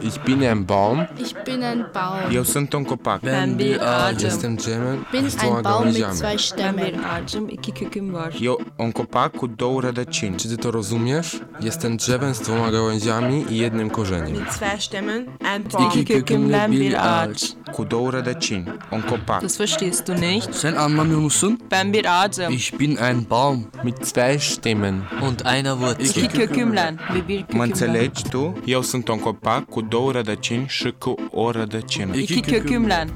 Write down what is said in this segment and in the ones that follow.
Ich bin ein Baum. Ich bin ein Baum. Eu sunt un copac. Ben bir ağacım. Jestem drzewem. bin ein Baum mit gałęziami. zwei Ben Stämmen. bir ağacım, iki köküm var. Eu un copac cu două rădăcini. Czy ty to rozumiesz? Jestem drzewem z dwoma gałęziami i jednym korzeniem. Mit zwei Stämmen, ein Baum. İki kökümle bir ağaç. Cu două rădăcini. Un copac. Das verstehst du nicht? Sen anlamıyor musun? Ben bir ağacım. Ich bin ein Baum Mit zwei Stämmen. und einer Wurzel. İki kökümle ve bir Mă kökümle. înțelegi tu? Eu sunt un copac cu două rădăcini și cu o rădăcină. İki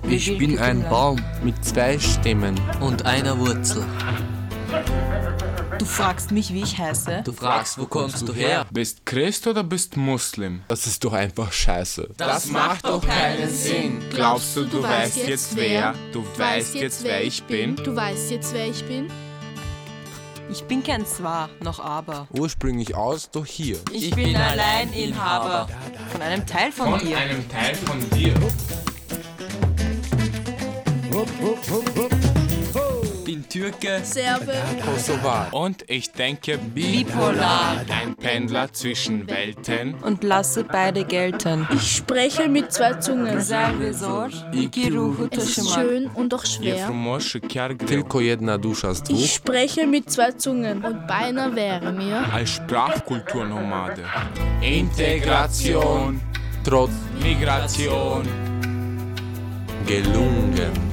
Ich bin ein. Baum Mit zwei Stämmen. und einer Wurzel. Du fragst mich, wie ich heiße? Du fragst, wo kommst du her? Bist Christ oder bist Muslim? Das ist doch einfach scheiße. Das macht doch keinen Sinn. Glaubst du, du weißt jetzt wer? Du weißt jetzt, wer ich bin? Du weißt jetzt, wer ich bin? Ich bin kein Zwar, noch Aber. Ursprünglich aus, doch hier. Ich, bin allein Inhaber von einem Teil von, dir. einem Teil von dir. Bin Türke. Serbe. Kosovar. Und ich denke, Bipolar ein Pendler zwischen Welten. und lasse beide gelten. Ich spreche mit zwei Zungen. Es ist schön und E schwer. Tylko jedna dusza z Ich spreche mit zwei Zungen. Und beinahe wäre mir Als Sprachkulturnomade. Integration, Trotz Migration. gelungen.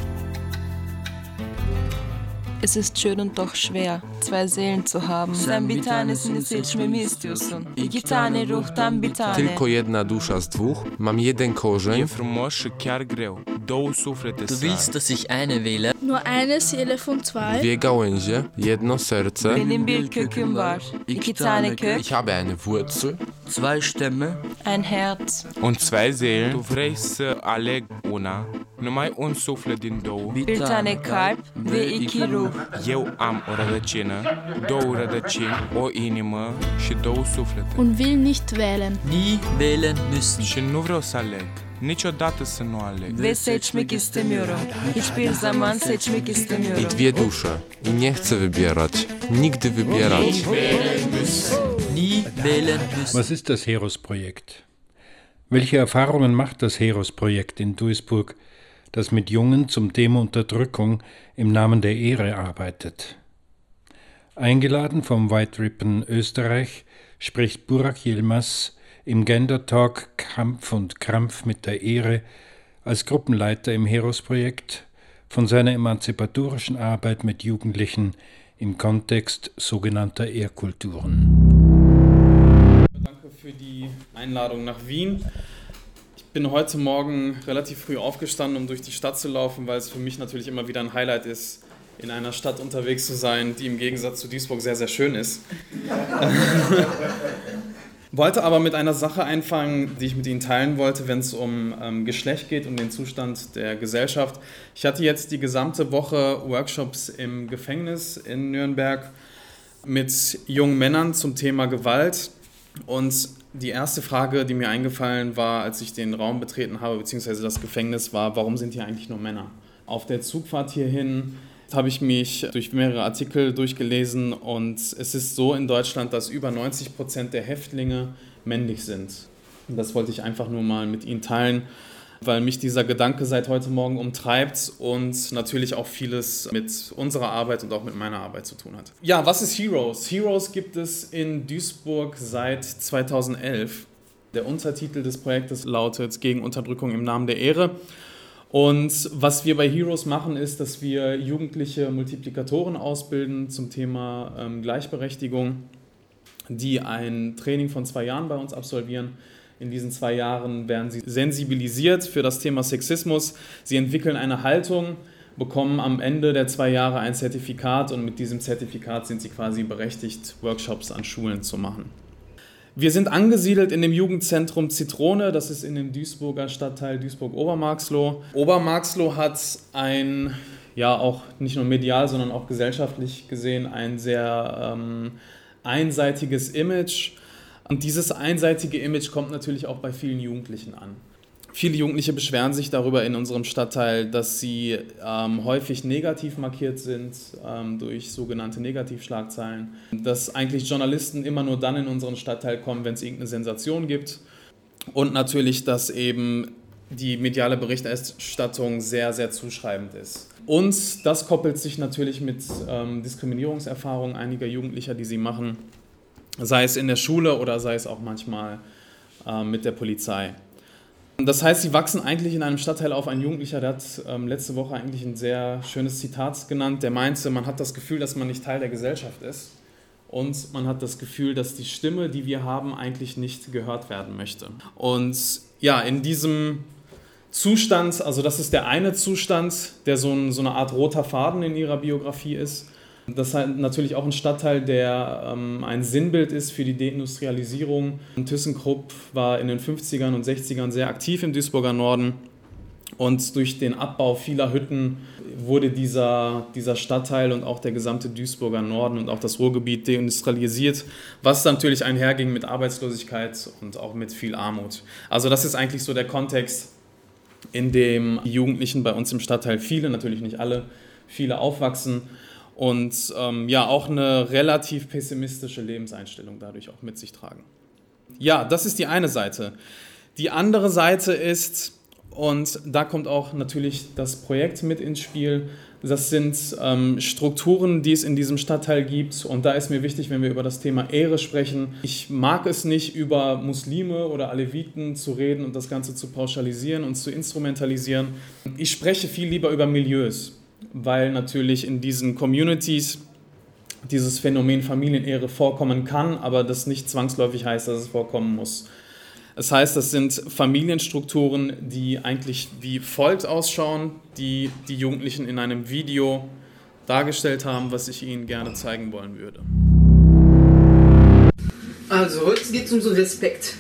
Es ist schön und doch schwer, zwei Seelen zu haben. Sen bir tanesini seçmemi istiyorsun. İki tane ruhtan bir tane. Tylko jedna dusza z dwóch. Mam jeden korzeń. frumos și chiar greu. Două suflete Du willst, dass ich eine wähle? nur eine Seele von zwei. Dwie gałęzie. Jedno serce. Benim bir köküm var. İki tane kök, Ich habe eine Wurzel. Zwei Stämme? ein Herz. Und zwei Seelen. Tu vrei să aleg una, numai un suflet din două. Bir tane kalp ve iki ruh. Eu am o rădăcină, două rădăcini, o inimă și două suflete. Und will nicht wählen. Nie wählen müssen. Și nu vreau să aleg. Niciodată să nu aleg. Ve seçmek istemiyorum. Hiçbir zaman seçmek istemiyorum. I dwie dusze. I nie chcę wybierać. Nigdy wybierać. Nie wählen müssen. Was ist das Heros-Projekt? Welche Erfahrungen macht das Heros-Projekt in Duisburg, das mit Jungen zum Thema Unterdrückung im Namen der Ehre arbeitet? Eingeladen vom White Ribbon Österreich spricht Burak Yilmaz im Gender Talk Kampf und Krampf mit der Ehre als Gruppenleiter im Heros-Projekt von seiner emanzipatorischen Arbeit mit Jugendlichen im Kontext sogenannter Ehrkulturen. Danke für die Einladung nach Wien. Ich bin heute Morgen relativ früh aufgestanden, um durch die Stadt zu laufen, weil es für mich natürlich immer wieder ein Highlight ist, in einer Stadt unterwegs zu sein, die im Gegensatz zu Duisburg sehr, sehr schön ist. wollte aber mit einer Sache einfangen, die ich mit Ihnen teilen wollte, wenn es um ähm, Geschlecht geht und den Zustand der Gesellschaft. Ich hatte jetzt die gesamte Woche Workshops im Gefängnis in Nürnberg mit jungen Männern zum Thema Gewalt. Und die erste Frage, die mir eingefallen war, als ich den Raum betreten habe, beziehungsweise das Gefängnis, war, warum sind hier eigentlich nur Männer? Auf der Zugfahrt hierhin habe ich mich durch mehrere Artikel durchgelesen und es ist so in Deutschland, dass über 90 Prozent der Häftlinge männlich sind. Und das wollte ich einfach nur mal mit Ihnen teilen, weil mich dieser Gedanke seit heute Morgen umtreibt und natürlich auch vieles mit unserer Arbeit und auch mit meiner Arbeit zu tun hat. Ja, was ist Heroes? Heroes gibt es in Duisburg seit 2011. Der Untertitel des Projektes lautet Gegen Unterdrückung im Namen der Ehre. Und was wir bei Heroes machen, ist, dass wir jugendliche Multiplikatoren ausbilden zum Thema ähm, Gleichberechtigung, die ein Training von zwei Jahren bei uns absolvieren. In diesen zwei Jahren werden sie sensibilisiert für das Thema Sexismus. Sie entwickeln eine Haltung, bekommen am Ende der zwei Jahre ein Zertifikat und mit diesem Zertifikat sind sie quasi berechtigt, Workshops an Schulen zu machen. Wir sind angesiedelt in dem Jugendzentrum Zitrone, das ist in dem Duisburger Stadtteil Duisburg-Obermarxloh. Obermarxloh hat ein, ja auch nicht nur medial, sondern auch gesellschaftlich gesehen, ein sehr ähm, einseitiges Image. Und dieses einseitige Image kommt natürlich auch bei vielen Jugendlichen an. Viele Jugendliche beschweren sich darüber in unserem Stadtteil, dass sie ähm, häufig negativ markiert sind ähm, durch sogenannte Negativschlagzeilen. Dass eigentlich Journalisten immer nur dann in unseren Stadtteil kommen, wenn es irgendeine Sensation gibt. Und natürlich, dass eben die mediale Berichterstattung sehr, sehr zuschreibend ist. Und das koppelt sich natürlich mit ähm, Diskriminierungserfahrungen einiger Jugendlicher, die sie machen, sei es in der Schule oder sei es auch manchmal äh, mit der Polizei. Das heißt, sie wachsen eigentlich in einem Stadtteil auf. Ein Jugendlicher, der hat ähm, letzte Woche eigentlich ein sehr schönes Zitat genannt. Der meinte, man hat das Gefühl, dass man nicht Teil der Gesellschaft ist. Und man hat das Gefühl, dass die Stimme, die wir haben, eigentlich nicht gehört werden möchte. Und ja, in diesem Zustand, also das ist der eine Zustand, der so, ein, so eine Art roter Faden in ihrer Biografie ist. Das ist halt natürlich auch ein Stadtteil, der ähm, ein Sinnbild ist für die Deindustrialisierung. ThyssenKrupp war in den 50ern und 60ern sehr aktiv im Duisburger Norden. Und durch den Abbau vieler Hütten wurde dieser, dieser Stadtteil und auch der gesamte Duisburger Norden und auch das Ruhrgebiet deindustrialisiert, was natürlich einherging mit Arbeitslosigkeit und auch mit viel Armut. Also das ist eigentlich so der Kontext, in dem die Jugendlichen bei uns im Stadtteil, viele, natürlich nicht alle, viele aufwachsen und ähm, ja auch eine relativ pessimistische Lebenseinstellung dadurch auch mit sich tragen. Ja, das ist die eine Seite. Die andere Seite ist, und da kommt auch natürlich das Projekt mit ins Spiel, das sind ähm, Strukturen, die es in diesem Stadtteil gibt. Und da ist mir wichtig, wenn wir über das Thema Ehre sprechen. Ich mag es nicht, über Muslime oder Aleviten zu reden und das Ganze zu pauschalisieren und zu instrumentalisieren. Ich spreche viel lieber über Milieus weil natürlich in diesen Communities dieses Phänomen Familienehre vorkommen kann, aber das nicht zwangsläufig heißt, dass es vorkommen muss. Das heißt, das sind Familienstrukturen, die eigentlich wie folgt ausschauen, die die Jugendlichen in einem Video dargestellt haben, was ich Ihnen gerne zeigen wollen würde. Also, heute geht es um so Respekt.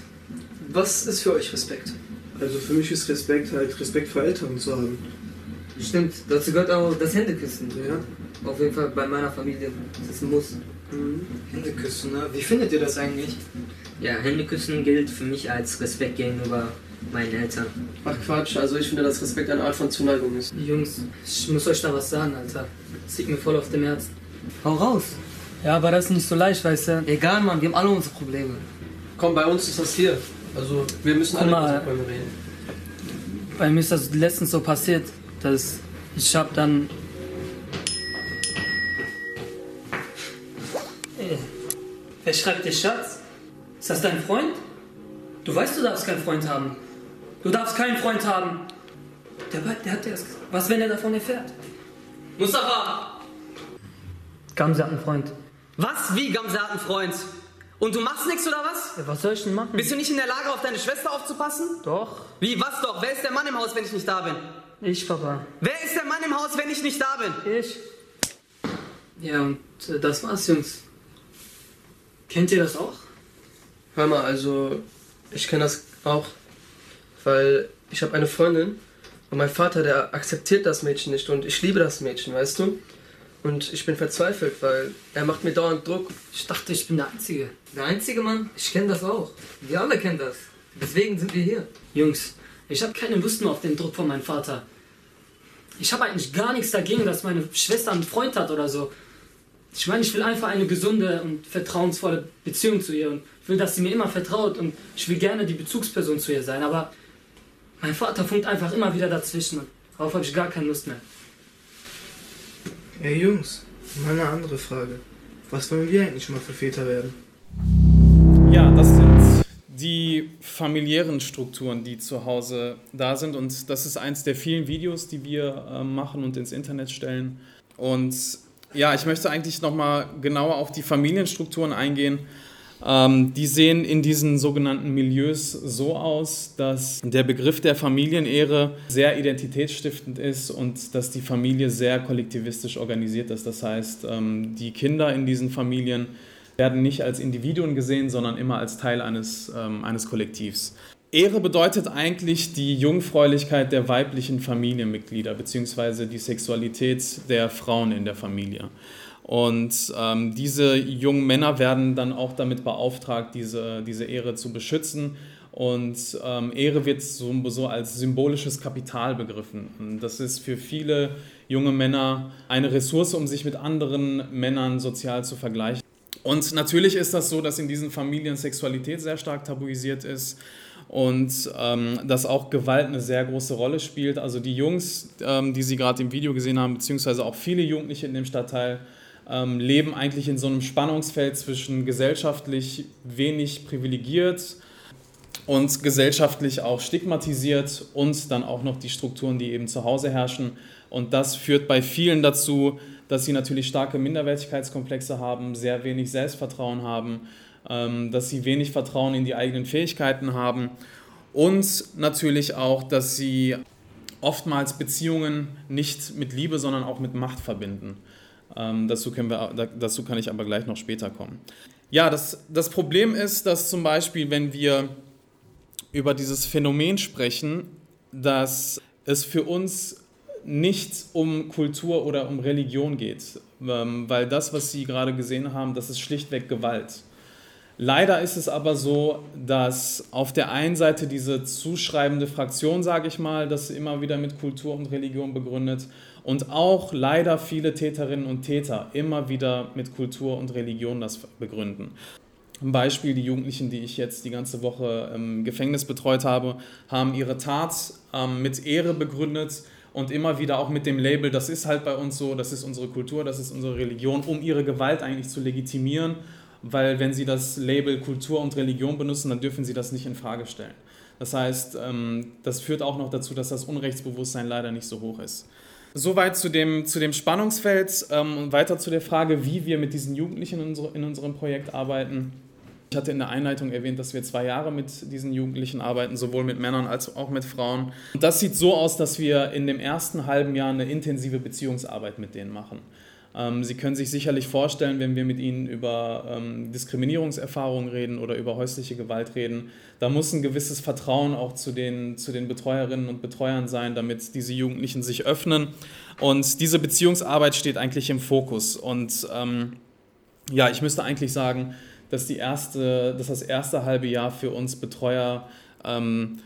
Was ist für euch Respekt? Also für mich ist Respekt halt Respekt vor Eltern zu haben. Stimmt, dazu gehört auch das Händeküssen. Ja. Auf jeden Fall bei meiner Familie. Das ist ein Muss. Mhm. Händeküssen, ne? Wie findet ihr das eigentlich? Ja, Händeküssen gilt für mich als Respekt gegenüber meinen Eltern. Ach Quatsch, also ich finde, dass Respekt eine Art von Zuneigung ist. Jungs, ich muss euch da was sagen, Alter. Das liegt mir voll auf dem Herzen. Hau raus. Ja, aber das ist nicht so leicht, weißt du. Egal, Mann, wir haben alle unsere Probleme. Komm, bei uns ist das hier. Also, wir müssen Guck alle mal. über unsere Probleme reden. Bei mir ist das letztens so passiert, dass ich hab dann. Ey, wer schreibt dir Schatz? Ist das dein Freund? Du weißt, du darfst keinen Freund haben. Du darfst keinen Freund haben. Der, der hat dir das gesagt. Was, wenn er davon erfährt? Mustafa! Gamse hat einen Freund. Was? Wie Gamse hat einen Freund? Und du machst nichts oder was? Ja, was soll ich denn machen? Bist du nicht in der Lage, auf deine Schwester aufzupassen? Doch, Wie, was doch? Wer ist der Mann im Haus, wenn ich nicht da bin? Ich, Papa. Wer ist der Mann im Haus, wenn ich nicht da bin? Ich. Ja, und äh, das war's, Jungs. Kennt ihr das auch? Hör mal, also ich kenne das auch, weil ich habe eine Freundin und mein Vater, der akzeptiert das Mädchen nicht und ich liebe das Mädchen, weißt du? Und ich bin verzweifelt, weil er macht mir dauernd Druck. Ich dachte, ich bin der Einzige. Der einzige Mann, ich kenne das auch. Wir alle kennen das. Deswegen sind wir hier. Jungs, ich habe keine Lust mehr auf den Druck von meinem Vater. Ich habe eigentlich gar nichts dagegen, dass meine Schwester einen Freund hat oder so. Ich meine, ich will einfach eine gesunde und vertrauensvolle Beziehung zu ihr und ich will, dass sie mir immer vertraut und ich will gerne die Bezugsperson zu ihr sein. Aber mein Vater funkt einfach immer wieder dazwischen und darauf habe ich gar keine Lust mehr. Ey Jungs, mal eine andere Frage. Was wollen wir eigentlich mal für Väter werden? Die familiären Strukturen, die zu Hause da sind. Und das ist eins der vielen Videos, die wir äh, machen und ins Internet stellen. Und ja, ich möchte eigentlich nochmal genauer auf die Familienstrukturen eingehen. Ähm, die sehen in diesen sogenannten Milieus so aus, dass der Begriff der Familienehre sehr identitätsstiftend ist und dass die Familie sehr kollektivistisch organisiert ist. Das heißt, ähm, die Kinder in diesen Familien werden nicht als Individuen gesehen, sondern immer als Teil eines, ähm, eines Kollektivs. Ehre bedeutet eigentlich die Jungfräulichkeit der weiblichen Familienmitglieder beziehungsweise die Sexualität der Frauen in der Familie. Und ähm, diese jungen Männer werden dann auch damit beauftragt, diese, diese Ehre zu beschützen Und ähm, Ehre wird so, so als symbolisches Kapital begriffen. Und das ist für viele junge Männer eine Ressource, um sich mit anderen Männern sozial zu vergleichen. Und natürlich ist das so, dass in diesen Familien Sexualität sehr stark tabuisiert ist und ähm, dass auch Gewalt eine sehr große Rolle spielt. Also die Jungs, ähm, die Sie gerade im Video gesehen haben, beziehungsweise auch viele Jugendliche in dem Stadtteil, ähm, leben eigentlich in so einem Spannungsfeld zwischen gesellschaftlich wenig privilegiert und gesellschaftlich auch stigmatisiert und dann auch noch die Strukturen, die eben zu Hause herrschen. Und das führt bei vielen dazu, dass sie natürlich starke Minderwertigkeitskomplexe haben, sehr wenig Selbstvertrauen haben, ähm, dass sie wenig Vertrauen in die eigenen Fähigkeiten haben und natürlich auch, dass sie oftmals Beziehungen nicht mit Liebe, sondern auch mit Macht verbinden. Ähm, dazu, können wir, dazu kann ich aber gleich noch später kommen. Ja, das, das Problem ist, dass zum Beispiel, wenn wir über dieses Phänomen sprechen, dass es für uns nicht um Kultur oder um Religion geht, ähm, weil das, was Sie gerade gesehen haben, das ist schlichtweg Gewalt. Leider ist es aber so, dass auf der einen Seite diese zuschreibende Fraktion, sage ich mal, das immer wieder mit Kultur und Religion begründet und auch leider viele Täterinnen und Täter immer wieder mit Kultur und Religion das begründen. Ein Beispiel, die Jugendlichen, die ich jetzt die ganze Woche im Gefängnis betreut habe, haben ihre Tat ähm, mit Ehre begründet und immer wieder auch mit dem Label, das ist halt bei uns so, das ist unsere Kultur, das ist unsere Religion, um ihre Gewalt eigentlich zu legitimieren, weil wenn sie das Label Kultur und Religion benutzen, dann dürfen sie das nicht in Frage stellen. Das heißt, ähm, das führt auch noch dazu, dass das Unrechtsbewusstsein leider nicht so hoch ist. Soweit zu dem, zu dem Spannungsfeld ähm, und weiter zu der Frage, wie wir mit diesen Jugendlichen in, in unserem Projekt arbeiten. Ich hatte in der Einleitung erwähnt, dass wir zwei Jahre mit diesen Jugendlichen arbeiten, sowohl mit Männern als auch mit Frauen. Und das sieht so aus, dass wir in dem ersten halben Jahr eine intensive Beziehungsarbeit mit denen machen. Ähm, Sie können sich sicherlich vorstellen, wenn wir mit Ihnen über ähm, Diskriminierungserfahrungen reden oder über häusliche Gewalt reden, da muss ein gewisses Vertrauen auch zu den, zu den Betreuerinnen und Betreuern sein, damit diese Jugendlichen sich öffnen. Und diese Beziehungsarbeit steht eigentlich im Fokus. Und ähm, ja, ich müsste eigentlich sagen, dass, die erste, dass das erste halbe Jahr für uns Betreuer ähm,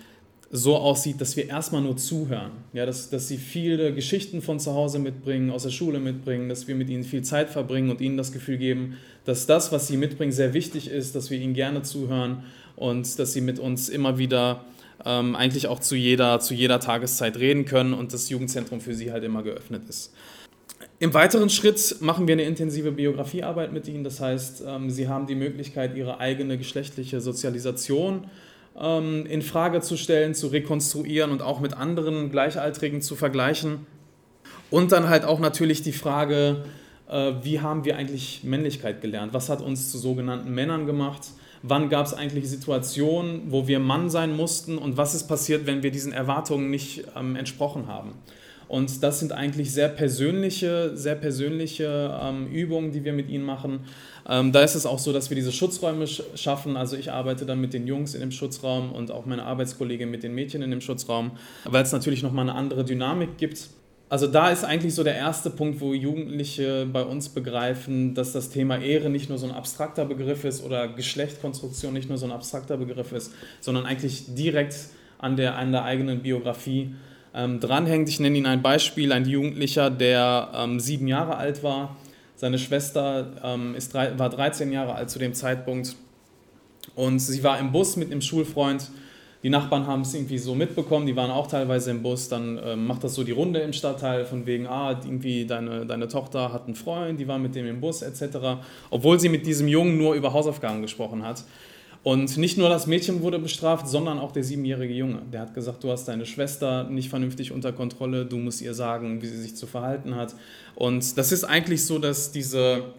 so aussieht, dass wir erstmal nur zuhören. Ja, dass, dass sie viele Geschichten von zu Hause mitbringen, aus der Schule mitbringen, dass wir mit ihnen viel Zeit verbringen und ihnen das Gefühl geben, dass das, was sie mitbringen, sehr wichtig ist, dass wir ihnen gerne zuhören und dass sie mit uns immer wieder ähm, eigentlich auch zu jeder, zu jeder Tageszeit reden können und das Jugendzentrum für sie halt immer geöffnet ist. Im weiteren Schritt machen wir eine intensive Biografiearbeit mit ihnen. Das heißt, ähm, sie haben die Möglichkeit, ihre eigene geschlechtliche Sozialisation ähm, in Frage zu stellen, zu rekonstruieren und auch mit anderen Gleichaltrigen zu vergleichen. Und dann halt auch natürlich die Frage, äh, wie haben wir eigentlich Männlichkeit gelernt? Was hat uns zu sogenannten Männern gemacht? Wann gab es eigentlich Situationen, wo wir Mann sein mussten? Und was ist passiert, wenn wir diesen Erwartungen nicht ähm, entsprochen haben? Und das sind eigentlich sehr persönliche, sehr persönliche ähm, Übungen, die wir mit ihnen machen. Ähm, da ist es auch so, dass wir diese Schutzräume sch schaffen. Also ich arbeite dann mit den Jungs in dem Schutzraum und auch meine Arbeitskollegin mit den Mädchen in dem Schutzraum, weil es natürlich nochmal eine andere Dynamik gibt. Also da ist eigentlich so der erste Punkt, wo Jugendliche bei uns begreifen, dass das Thema Ehre nicht nur so ein abstrakter Begriff ist oder Geschlechtkonstruktion nicht nur so ein abstrakter Begriff ist, sondern eigentlich direkt an der, an der eigenen Biografie ähm, dranhängt. Ich nenne Ihnen ein Beispiel, ein Jugendlicher, der ähm, sieben Jahre alt war. Seine Schwester ähm, ist drei, war 13 Jahre alt zu dem Zeitpunkt und sie war im Bus mit einem Schulfreund. Die Nachbarn haben es irgendwie so mitbekommen, die waren auch teilweise im Bus. Dann ähm, macht das so die Runde im Stadtteil von wegen, ah, irgendwie deine, deine Tochter hat einen Freund, die war mit dem im Bus etc. Obwohl sie mit diesem Jungen nur über Hausaufgaben gesprochen hat. Und nicht nur das Mädchen wurde bestraft, sondern auch der siebenjährige Junge. Der hat gesagt, du hast deine Schwester nicht vernünftig unter Kontrolle, du musst ihr sagen, wie sie sich zu verhalten hat. Und das ist eigentlich so, dass diese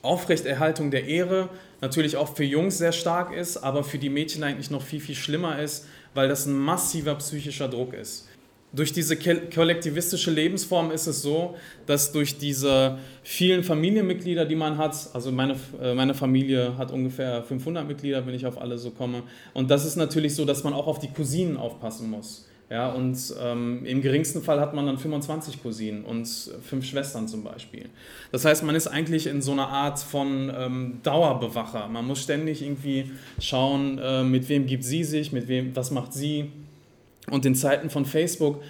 Aufrechterhaltung der Ehre natürlich auch für Jungs sehr stark ist, aber für die Mädchen eigentlich noch viel, viel schlimmer ist, weil das ein massiver psychischer Druck ist durch diese kollektivistische Lebensform ist es so, dass durch diese vielen Familienmitglieder, die man hat, also meine, äh, meine Familie hat ungefähr 500 Mitglieder, wenn ich auf alle so komme, und das ist natürlich so, dass man auch auf die Cousinen aufpassen muss. Ja, und ähm, im geringsten Fall hat man dann 25 Cousinen und fünf Schwestern zum Beispiel. Das heißt, man ist eigentlich in so einer Art von ähm, Dauerbewacher. Man muss ständig irgendwie schauen, äh, mit wem gibt sie sich, mit wem, was macht sie. Und in Zeiten von Facebook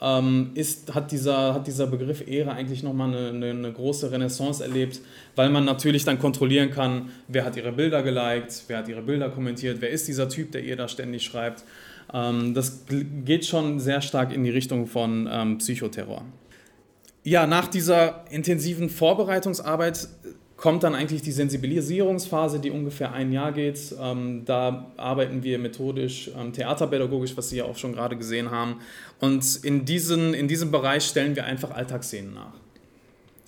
ähm, ist, hat, dieser, hat dieser Begriff Ehre eigentlich nochmal eine, eine, große Renaissance erlebt, weil man natürlich dann kontrollieren kann, wer hat ihre Bilder geliked, wer hat ihre Bilder kommentiert, wer ist dieser Typ, der ihr da ständig schreibt. Ähm, das geht schon sehr stark in die Richtung von ähm, Psychoterror. Ja, nach dieser intensiven Vorbereitungsarbeit kommt dann eigentlich die Sensibilisierungsphase, die ungefähr ein Jahr geht. Ähm, da arbeiten wir methodisch, ähm, theaterpädagogisch, was Sie ja auch schon gerade gesehen haben. Und in, diesen, in diesem Bereich stellen wir einfach Alltagsszenen nach.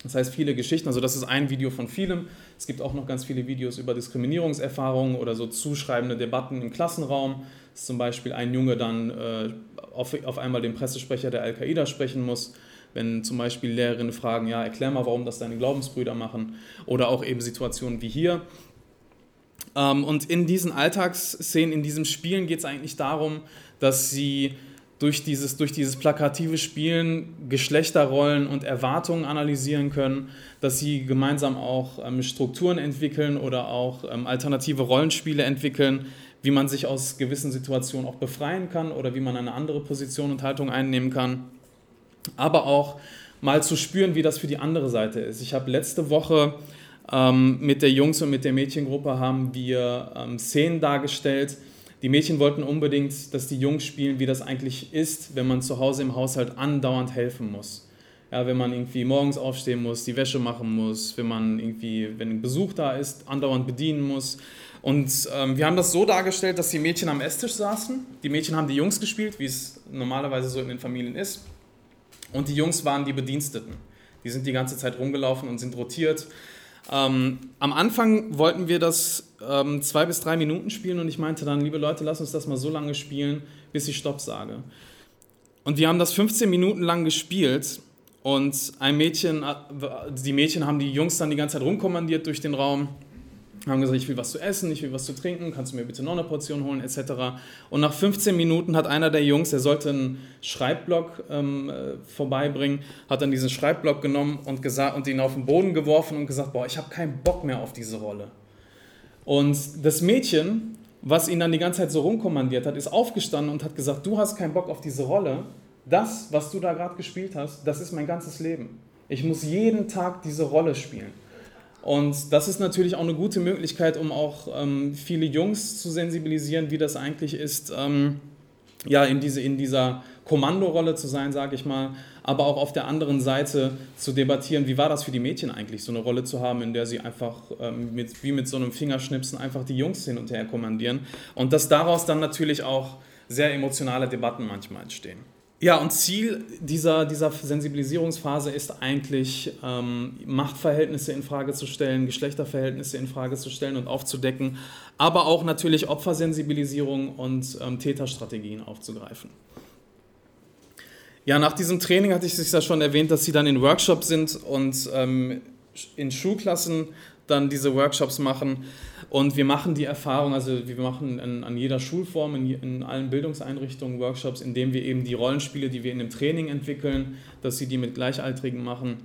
Das heißt, viele Geschichten, also das ist ein Video von vielem. Es gibt auch noch ganz viele Videos über Diskriminierungserfahrungen oder so zuschreibende Debatten im Klassenraum. Dass zum Beispiel ein Junge dann äh, auf, auf einmal den Pressesprecher der Al-Qaida sprechen muss wenn zum Beispiel Lehrerinnen fragen, ja, erklär mal, warum das deine Glaubensbrüder machen oder auch eben Situationen wie hier. Ähm, und in diesen Alltagsszenen, in diesem Spielen geht es eigentlich darum, dass sie durch dieses, durch dieses plakative Spielen Geschlechterrollen und Erwartungen analysieren können, dass sie gemeinsam auch ähm, Strukturen entwickeln oder auch ähm, alternative Rollenspiele entwickeln, wie man sich aus gewissen Situationen auch befreien kann oder wie man eine andere Position und Haltung einnehmen kann aber auch mal zu spüren, wie das für die andere Seite ist. Ich habe letzte Woche ähm, mit der Jungs- und mit der Mädchengruppe haben wir ähm, Szenen dargestellt. Die Mädchen wollten unbedingt, dass die Jungs spielen, wie das eigentlich ist, wenn man zu Hause im Haushalt andauernd helfen muss. Ja, wenn man irgendwie morgens aufstehen muss, die Wäsche machen muss, wenn man irgendwie, wenn ein Besuch da ist, andauernd bedienen muss. Und ähm, wir haben das so dargestellt, dass die Mädchen am Esstisch saßen. Die Mädchen haben die Jungs gespielt, wie es normalerweise so in den Familien ist. Und die Jungs waren die Bediensteten. Die sind die ganze Zeit rumgelaufen und sind rotiert. Ähm, am Anfang wollten wir das ähm, zwei bis drei Minuten spielen und ich meinte dann, liebe Leute, lasst uns das mal so lange spielen, bis ich Stopp sage. Und wir haben das 15 Minuten lang gespielt und ein Mädchen, äh, die Mädchen haben die Jungs dann die ganze Zeit rumkommandiert durch den Raum haben gesagt, ich will was zu essen, ich will was zu trinken, kannst du mir bitte noch eine Portion holen, etc. Und nach 15 Minuten hat einer der Jungs, der sollte einen Schreibblock ähm, äh, vorbeibringen, hat dann diesen Schreibblock genommen und, gesagt, und ihn auf den Boden geworfen und gesagt, boah, ich habe keinen Bock mehr auf diese Rolle. Und das Mädchen, was ihn dann die ganze Zeit so rumkommandiert hat, ist aufgestanden und hat gesagt, du hast keinen Bock auf diese Rolle, das, was du da gerade gespielt hast, das ist mein ganzes Leben. Ich muss jeden Tag diese Rolle spielen. Und das ist natürlich auch eine gute Möglichkeit, um auch ähm, viele Jungs zu sensibilisieren, wie das eigentlich ist, ähm, ja, in, diese, in dieser Kommandorolle zu sein, sage ich mal, aber auch auf der anderen Seite zu debattieren, wie war das für die Mädchen eigentlich, so eine Rolle zu haben, in der sie einfach ähm, mit, wie mit so einem Fingerschnipsen einfach die Jungs hin und her kommandieren und dass daraus dann natürlich auch sehr emotionale Debatten manchmal entstehen. Ja, und Ziel dieser, dieser Sensibilisierungsphase ist eigentlich, ähm, Machtverhältnisse in Frage zu stellen, Geschlechterverhältnisse in Frage zu stellen und aufzudecken, aber auch natürlich Opfersensibilisierung und ähm, Täterstrategien aufzugreifen. Ja, nach diesem Training hatte ich es ja schon erwähnt, dass Sie dann in Workshops sind und ähm, in Schulklassen dann diese Workshops machen. Und wir machen die Erfahrung, also wir machen in, an jeder Schulform, in, in, allen Bildungseinrichtungen Workshops, indem wir eben die Rollenspiele, die wir in dem Training entwickeln, dass sie die mit Gleichaltrigen machen.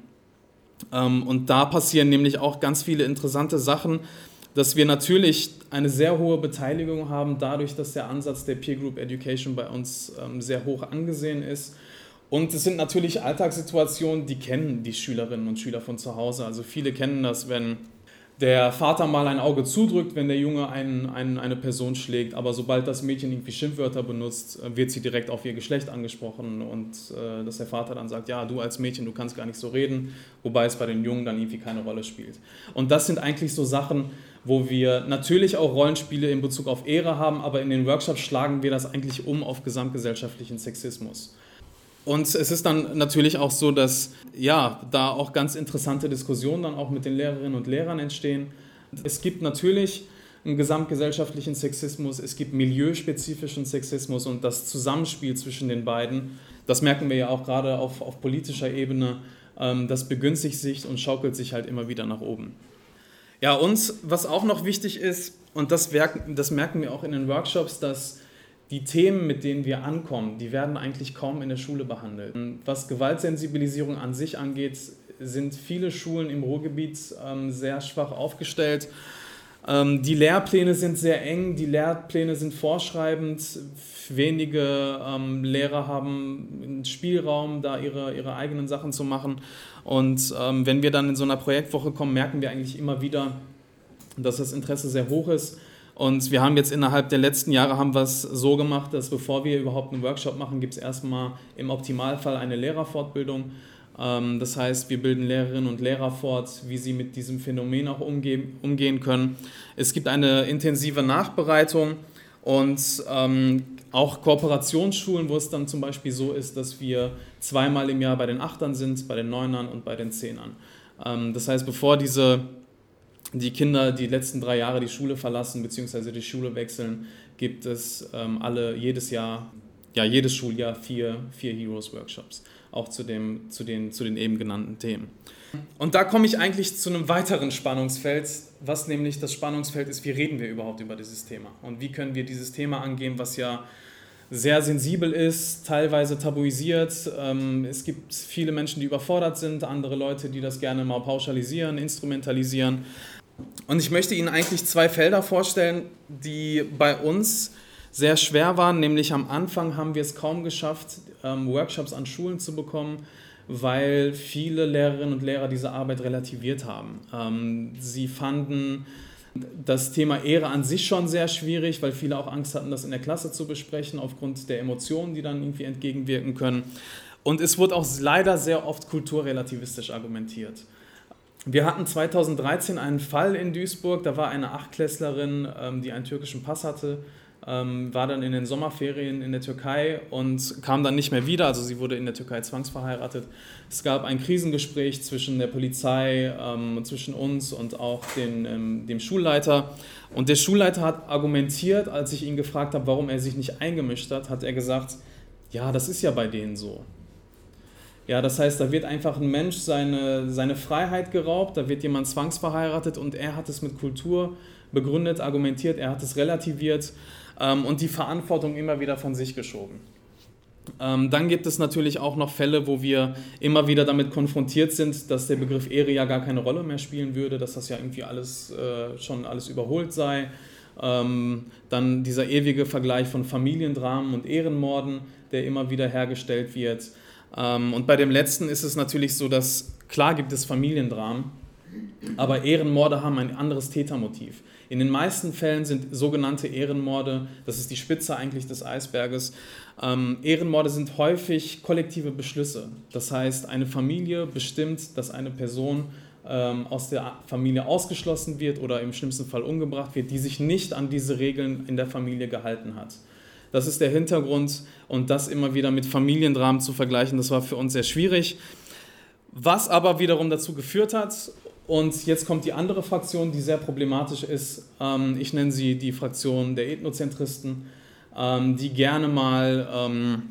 Ähm, und da passieren nämlich auch ganz viele interessante Sachen, dass wir natürlich eine sehr hohe Beteiligung haben, dadurch, dass der Ansatz der Peer Group Education bei uns ähm, sehr hoch angesehen ist. Und es sind natürlich Alltagssituationen, die kennen die Schülerinnen und Schüler von zu Hause. Also viele kennen das, wenn der Vater mal ein Auge zudrückt, wenn der Junge einen, einen, eine Person schlägt, aber sobald das Mädchen irgendwie Schimpfwörter benutzt, äh, wird sie direkt auf ihr Geschlecht angesprochen und äh, dass der Vater dann sagt, ja, du als Mädchen, du kannst gar nicht so reden, wobei es bei den Jungen dann irgendwie keine Rolle spielt. Und das sind eigentlich so Sachen, wo wir natürlich auch Rollenspiele in Bezug auf Ehre haben, aber in den Workshops schlagen wir das eigentlich um auf gesamtgesellschaftlichen Sexismus. Und es ist dann natürlich auch so, dass ja, da auch ganz interessante Diskussionen dann auch mit den Lehrerinnen und Lehrern entstehen. Es gibt natürlich einen gesamtgesellschaftlichen Sexismus, es gibt milieuspezifischen Sexismus und das Zusammenspiel zwischen den beiden, das merken wir ja auch gerade auf, auf politischer Ebene, ähm, das begünstigt sich und schaukelt sich halt immer wieder nach oben. Ja, und was auch noch wichtig ist, und das, das merken wir auch in den Workshops, dass die Themen, mit denen wir ankommen, die werden eigentlich kaum in der Schule behandelt. Was Gewaltsensibilisierung an sich angeht, sind viele Schulen im Ruhrgebiet ähm, sehr schwach aufgestellt. Ähm, die Lehrpläne sind sehr eng, die Lehrpläne sind vorschreibend. Wenige ähm, Lehrer haben einen Spielraum, da ihre, ihre eigenen Sachen zu machen. Und ähm, wenn wir dann in so einer Projektwoche kommen, merken wir eigentlich immer wieder, dass das Interesse sehr hoch ist. Und wir haben jetzt innerhalb der letzten Jahre haben wir es so gemacht, dass bevor wir überhaupt einen Workshop machen, gibt es erstmal im Optimalfall eine Lehrerfortbildung. Ähm, das heißt, wir bilden Lehrerinnen und Lehrer fort, wie sie mit diesem Phänomen auch umgehen, können. Es gibt eine intensive Nachbereitung und ähm, auch Kooperationsschulen, wo es dann zum Beispiel so ist, dass wir zweimal im Jahr bei den Achtern sind, bei den Neunern und bei den Zehnern. Ähm, das heißt, bevor diese die Kinder die letzten drei Jahre die Schule verlassen bzw. die Schule wechseln, gibt es ähm, alle jedes Jahr, ja jedes Schuljahr vier, vier Heroes-Workshops, auch zu, dem, zu, den, zu den eben genannten Themen. Und da komme ich eigentlich zu einem weiteren Spannungsfeld, was nämlich das Spannungsfeld ist, wie reden wir überhaupt über dieses Thema und wie können wir dieses Thema angehen, was ja sehr sensibel ist, teilweise tabuisiert. Ähm, es gibt viele Menschen, die überfordert sind, andere Leute, die das gerne mal pauschalisieren, instrumentalisieren. Und ich möchte Ihnen eigentlich zwei Felder vorstellen, die bei uns sehr schwer waren. Nämlich am Anfang haben wir es kaum geschafft, ähm, Workshops an Schulen zu bekommen, weil viele Lehrerinnen und Lehrer diese Arbeit relativiert haben. Ähm, sie fanden das Thema Ehre an sich schon sehr schwierig, weil viele auch Angst hatten, das in der Klasse zu besprechen, aufgrund der Emotionen, die dann irgendwie entgegenwirken können. Und es wurde auch leider sehr oft kulturrelativistisch argumentiert. Wir hatten 2013 einen Fall in Duisburg, da war eine Achtklässlerin, ähm, die einen türkischen Pass hatte, ähm, war dann in den Sommerferien in der Türkei und kam dann nicht mehr wieder. Also sie wurde in der Türkei zwangsverheiratet. Es gab ein Krisengespräch zwischen der Polizei, ähm, zwischen uns und auch den, ähm, dem Schulleiter. Und der Schulleiter hat argumentiert, als ich ihn gefragt habe, warum er sich nicht eingemischt hat, hat er gesagt, ja, das ist ja bei denen so. Ja, das heißt, da wird einfach ein Mensch seine, seine Freiheit geraubt, da wird jemand zwangsverheiratet und er hat es mit Kultur begründet, argumentiert, er hat es relativiert ähm, und die Verantwortung immer wieder von sich geschoben. Ähm, dann gibt es natürlich auch noch Fälle, wo wir immer wieder damit konfrontiert sind, dass der Begriff Ehre ja gar keine Rolle mehr spielen würde, dass das ja irgendwie alles äh, schon alles überholt sei. Ähm, dann dieser ewige Vergleich von Familiendramen und Ehrenmorden, der immer wieder hergestellt wird. Ähm, und bei dem letzten ist es natürlich so, dass klar gibt es Familiendramen, aber Ehrenmorde haben ein anderes Tätermotiv. In den meisten Fällen sind sogenannte Ehrenmorde, das ist die Spitze eigentlich des Eisberges, ähm, Ehrenmorde sind häufig kollektive Beschlüsse. Das heißt, eine Familie bestimmt, dass eine Person ähm, aus der Familie ausgeschlossen wird oder im schlimmsten Fall umgebracht wird, die sich nicht an diese Regeln in der Familie gehalten hat. Das ist der Hintergrund und das immer wieder mit Familiendramen zu vergleichen, das war für uns sehr schwierig. Was aber wiederum dazu geführt hat, und jetzt kommt die andere Fraktion, die sehr problematisch ist, ähm, ich nenne sie die Fraktion der Ethnozentristen, ähm, die gerne mal ähm,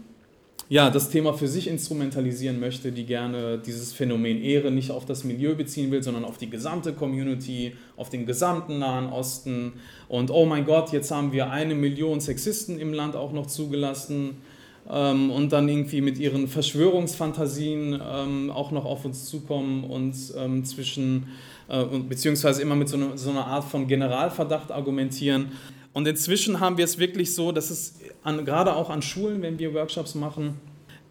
ja, das Thema für sich instrumentalisieren möchte, die gerne dieses Phänomen Ehre nicht auf das Milieu beziehen will, sondern auf die gesamte Community, auf den gesamten Nahen Osten. Und oh mein Gott, jetzt haben wir eine Million Sexisten im Land auch noch zugelassen ähm, und dann irgendwie mit ihren Verschwörungsfantasien ähm, auch noch auf uns zukommen und ähm, zwischen, äh, beziehungsweise immer mit so, eine, so einer Art von Generalverdacht argumentieren. Und inzwischen haben wir es wirklich so, dass es an, gerade auch an Schulen, wenn wir Workshops machen,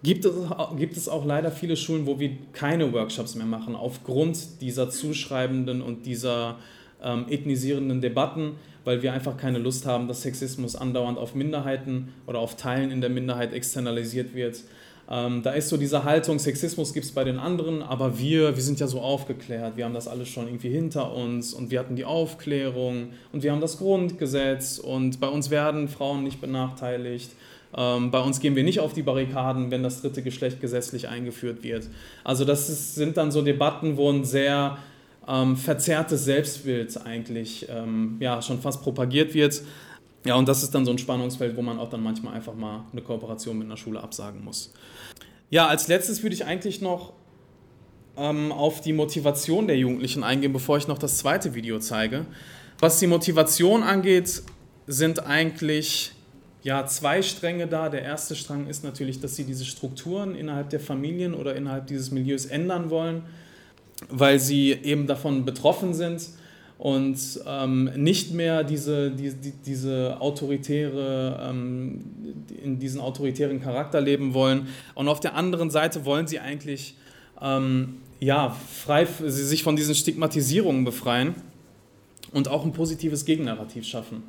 gibt es, gibt es auch leider viele Schulen, wo wir keine Workshops mehr machen, aufgrund dieser zuschreibenden und dieser ähm, ethnisierenden Debatten, weil wir einfach keine Lust haben, dass Sexismus andauernd auf Minderheiten oder auf Teilen in der Minderheit externalisiert wird. Ähm, da ist so diese Haltung, Sexismus gibt es bei den anderen, aber wir, wir sind ja so aufgeklärt, wir haben das alles schon irgendwie hinter uns und wir hatten die Aufklärung und wir haben das Grundgesetz und bei uns werden Frauen nicht benachteiligt. Ähm, bei uns gehen wir nicht auf die Barrikaden, wenn das dritte Geschlecht gesetzlich eingeführt wird. Also das ist, sind dann so Debatten, wo ein sehr ähm, verzerrtes Selbstbild eigentlich ähm, ja, schon fast propagiert wird. Ja, und das ist dann so ein Spannungsfeld, wo man auch dann manchmal einfach mal eine Kooperation mit einer Schule absagen muss. Ja, als letztes würde ich eigentlich noch ähm, auf die Motivation der Jugendlichen eingehen, bevor ich noch das zweite Video zeige. Was die Motivation angeht, sind eigentlich ja, zwei Stränge da. Der erste Strang ist natürlich, dass sie diese Strukturen innerhalb der Familien oder innerhalb dieses Milieus ändern wollen, weil sie eben davon betroffen sind und ähm, nicht mehr diese, die, die, diese autoritäre, ähm, in diesen autoritären Charakter leben wollen. Und auf der anderen Seite wollen sie eigentlich ähm, ja, frei, sie sich von diesen Stigmatisierungen befreien und auch ein positives Gegennarrativ schaffen.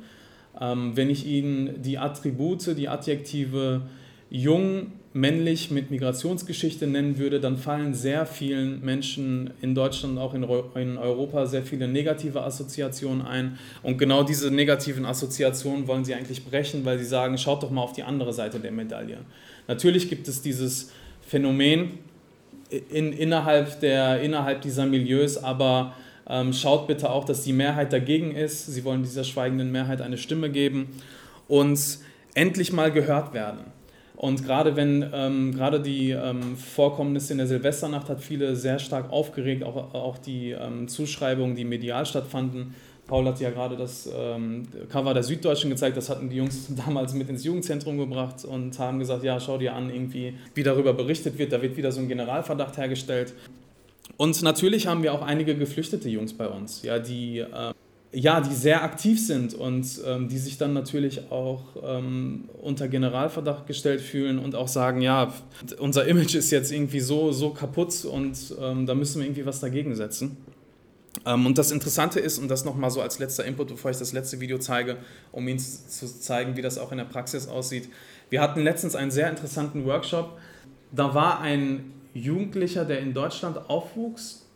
Ähm, wenn ich Ihnen die Attribute, die Adjektive jung, männlich mit Migrationsgeschichte nennen würde, dann fallen sehr vielen Menschen in Deutschland auch in, in Europa sehr viele negative Assoziationen ein. Und genau diese negativen Assoziationen wollen sie eigentlich brechen, weil sie sagen, schaut doch mal auf die andere Seite der Medaille. Natürlich gibt es dieses Phänomen in, innerhalb, der, innerhalb dieser Milieus, aber ähm, schaut bitte auch, dass die Mehrheit dagegen ist. Sie wollen dieser schweigenden Mehrheit eine Stimme geben und endlich mal gehört werden. Und gerade wenn ähm, gerade die ähm, Vorkommnisse in der Silvesternacht hat viele sehr stark aufgeregt, auch, auch die ähm, Zuschreibungen, die medial stattfanden. Paul hat ja gerade das ähm, Cover der Süddeutschen gezeigt, das hatten die Jungs damals mit ins Jugendzentrum gebracht und haben gesagt, ja, schau dir an, irgendwie, wie darüber berichtet wird, da wird wieder so ein Generalverdacht hergestellt. Und natürlich haben wir auch einige geflüchtete Jungs bei uns, ja, die äh, ja, die sehr aktiv sind und ähm, die sich dann natürlich auch ähm, unter Generalverdacht gestellt fühlen und auch sagen, ja, unser Image ist jetzt irgendwie so, so kaputt und ähm, da müssen wir irgendwie was dagegen setzen. Ähm, und das Interessante ist, und das nochmal so als letzter Input, bevor ich das letzte Video zeige, um Ihnen zu zeigen, wie das auch in der Praxis aussieht. Wir hatten letztens einen sehr interessanten Workshop. Da war ein Jugendlicher, der in Deutschland aufwuchs,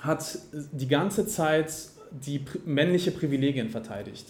hat die ganze Zeit die männliche Privilegien verteidigt.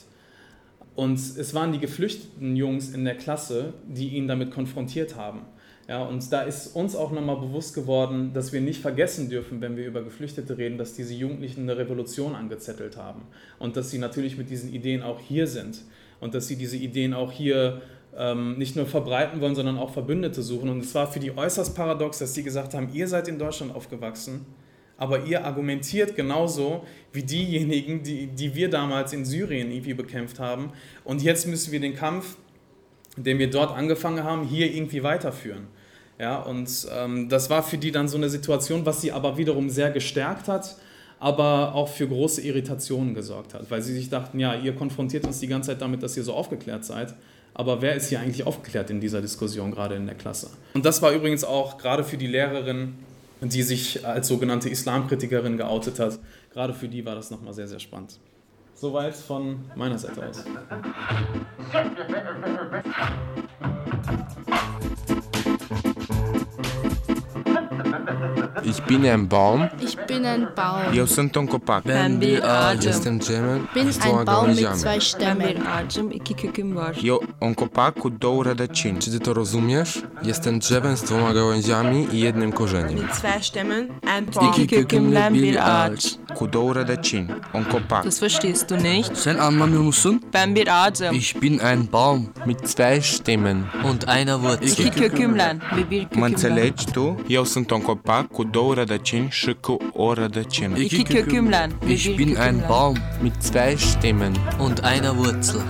Und es waren die geflüchteten Jungs in der Klasse, die ihn damit konfrontiert haben. Ja, und da ist uns auch nochmal bewusst geworden, dass wir nicht vergessen dürfen, wenn wir über Geflüchtete reden, dass diese Jugendlichen eine Revolution angezettelt haben und dass sie natürlich mit diesen Ideen auch hier sind und dass sie diese Ideen auch hier ähm, nicht nur verbreiten wollen, sondern auch Verbündete suchen. Und es war für die äußerst paradox, dass sie gesagt haben, ihr seid in Deutschland aufgewachsen, aber ihr argumentiert genauso wie diejenigen, die, die wir damals in Syrien irgendwie bekämpft haben. Und jetzt müssen wir den Kampf, den wir dort angefangen haben, hier irgendwie weiterführen. Ja, und ähm, das war für die dann so eine Situation, was sie aber wiederum sehr gestärkt hat, aber auch für große Irritationen gesorgt hat, weil sie sich dachten, ja, ihr konfrontiert uns die ganze Zeit damit, dass ihr so aufgeklärt seid. Aber wer ist hier eigentlich aufgeklärt in dieser Diskussion, gerade in der Klasse? Und das war übrigens auch gerade für die Lehrerin die sich als sogenannte Islamkritikerin geoutet hat. Gerade für die war das nochmal sehr, sehr spannend. Soweit von meiner Seite aus. Ich bin ein Baum. Ich bin ein Baum. Eu sunt un copac. Ben bir ağacım. Jestem drzewem bin ein Baum mit zwei Ben Stämmen. bir ağacım, iki köküm var. Eu un copac cu două rădăcini. Czy ty to rozumiesz? Jestem drzewem z dwoma gałęziami i jednym korzeniem. Mit zwei Stämmen, ein Baum. İki kökümden bir ağaç. Cu două rădăcini. Un copac. Das verstehst du nicht? Sen anlamıyor musun? Ben bir ağacım. Ich bin ein Baum Mit zwei Stämmen. und einer Wurzel. İki kökümle ve bir Mă kökümle. înțelegi tu? Eu sunt un copac cu două rădăcini și cu o rădăcină. İki kökümle ve Ich bin ein. Baum Mit zwei Stämmen. und einer Wurzel.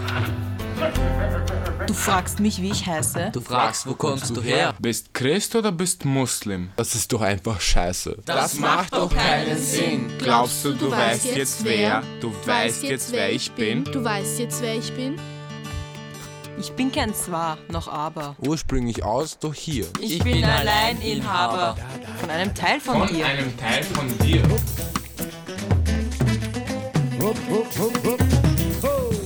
Du fragst mich, wie ich heiße? Du fragst, wo kommst du her? Bist Christ oder bist Muslim? Das ist doch einfach scheiße. Das macht doch keinen Sinn. Glaubst du, du weißt jetzt wer? Du weißt jetzt, wer ich bin? Du weißt jetzt, wer ich bin? Ich bin kein Zwar, noch Aber. Ursprünglich aus, doch hier. Ich, bin Alleininhaber von einem Teil von, dir. einem Teil von dir.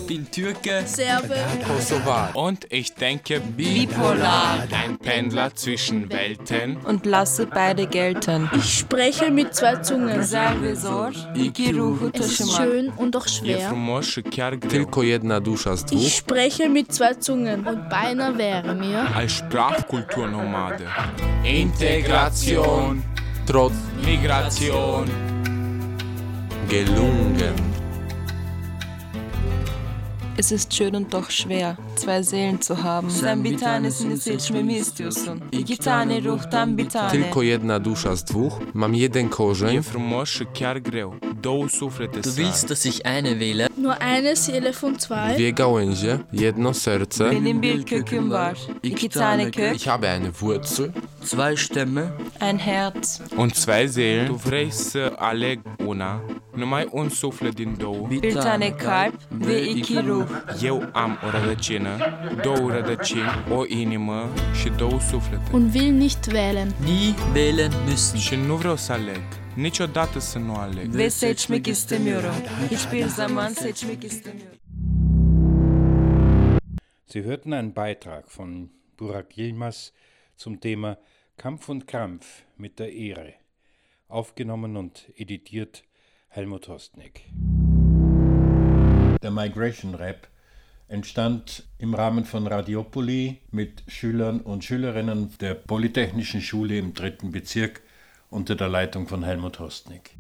Bin Türke, Serbe, Kosovar. Und ich denke, Bipolar ein Pendler zwischen Welten. und lasse beide gelten. ich spreche mit zwei Zungen. Es ist schön und E schwer. Tylko jedna dusza z Ich spreche mit zwei Zungen und beinahe wäre mir Als Sprachkulturnomade. Integration, Trotz Migration. gelungen. Es ist schön und doch schwer, zwei Seelen zu haben. Sen bir tanesini seçmemi istiyorsun. İki tane ruhtan bir tane. Tylko jedna dusza z dwóch. Mam jeden korzeń. du willst, dass ich eine wähle? Nur eine Seele von zwei. Dwie gałęzie, jedno serce. Ich habe eine Wurzel. Zwei Stämme. ein Herz. Und zwei Seelen. Tu vrei aleg una, numai un suflet din două. Bir tane kalp ve iki ruh. Eu am o rădăcină, două rădăcini, o inimă și două suflete. Und will nicht wählen. Nie wählen müssen. Și nu vreau să aleg. Niciodată să nu aleg. Ve seçmek istemiyorum. Hiçbir zaman seçmek istemiyorum. Sie hörten einen Beitrag von Burak Yilmaz zum Thema Kampf und Krampf mit der Ehre, aufgenommen und editiert Helmut Hostnick. Der Migration Rap entstand im Rahmen von Radiopoli mit Schülern und Schülerinnen der Polytechnischen Schule im dritten Bezirk unter der Leitung von Helmut Hostnick.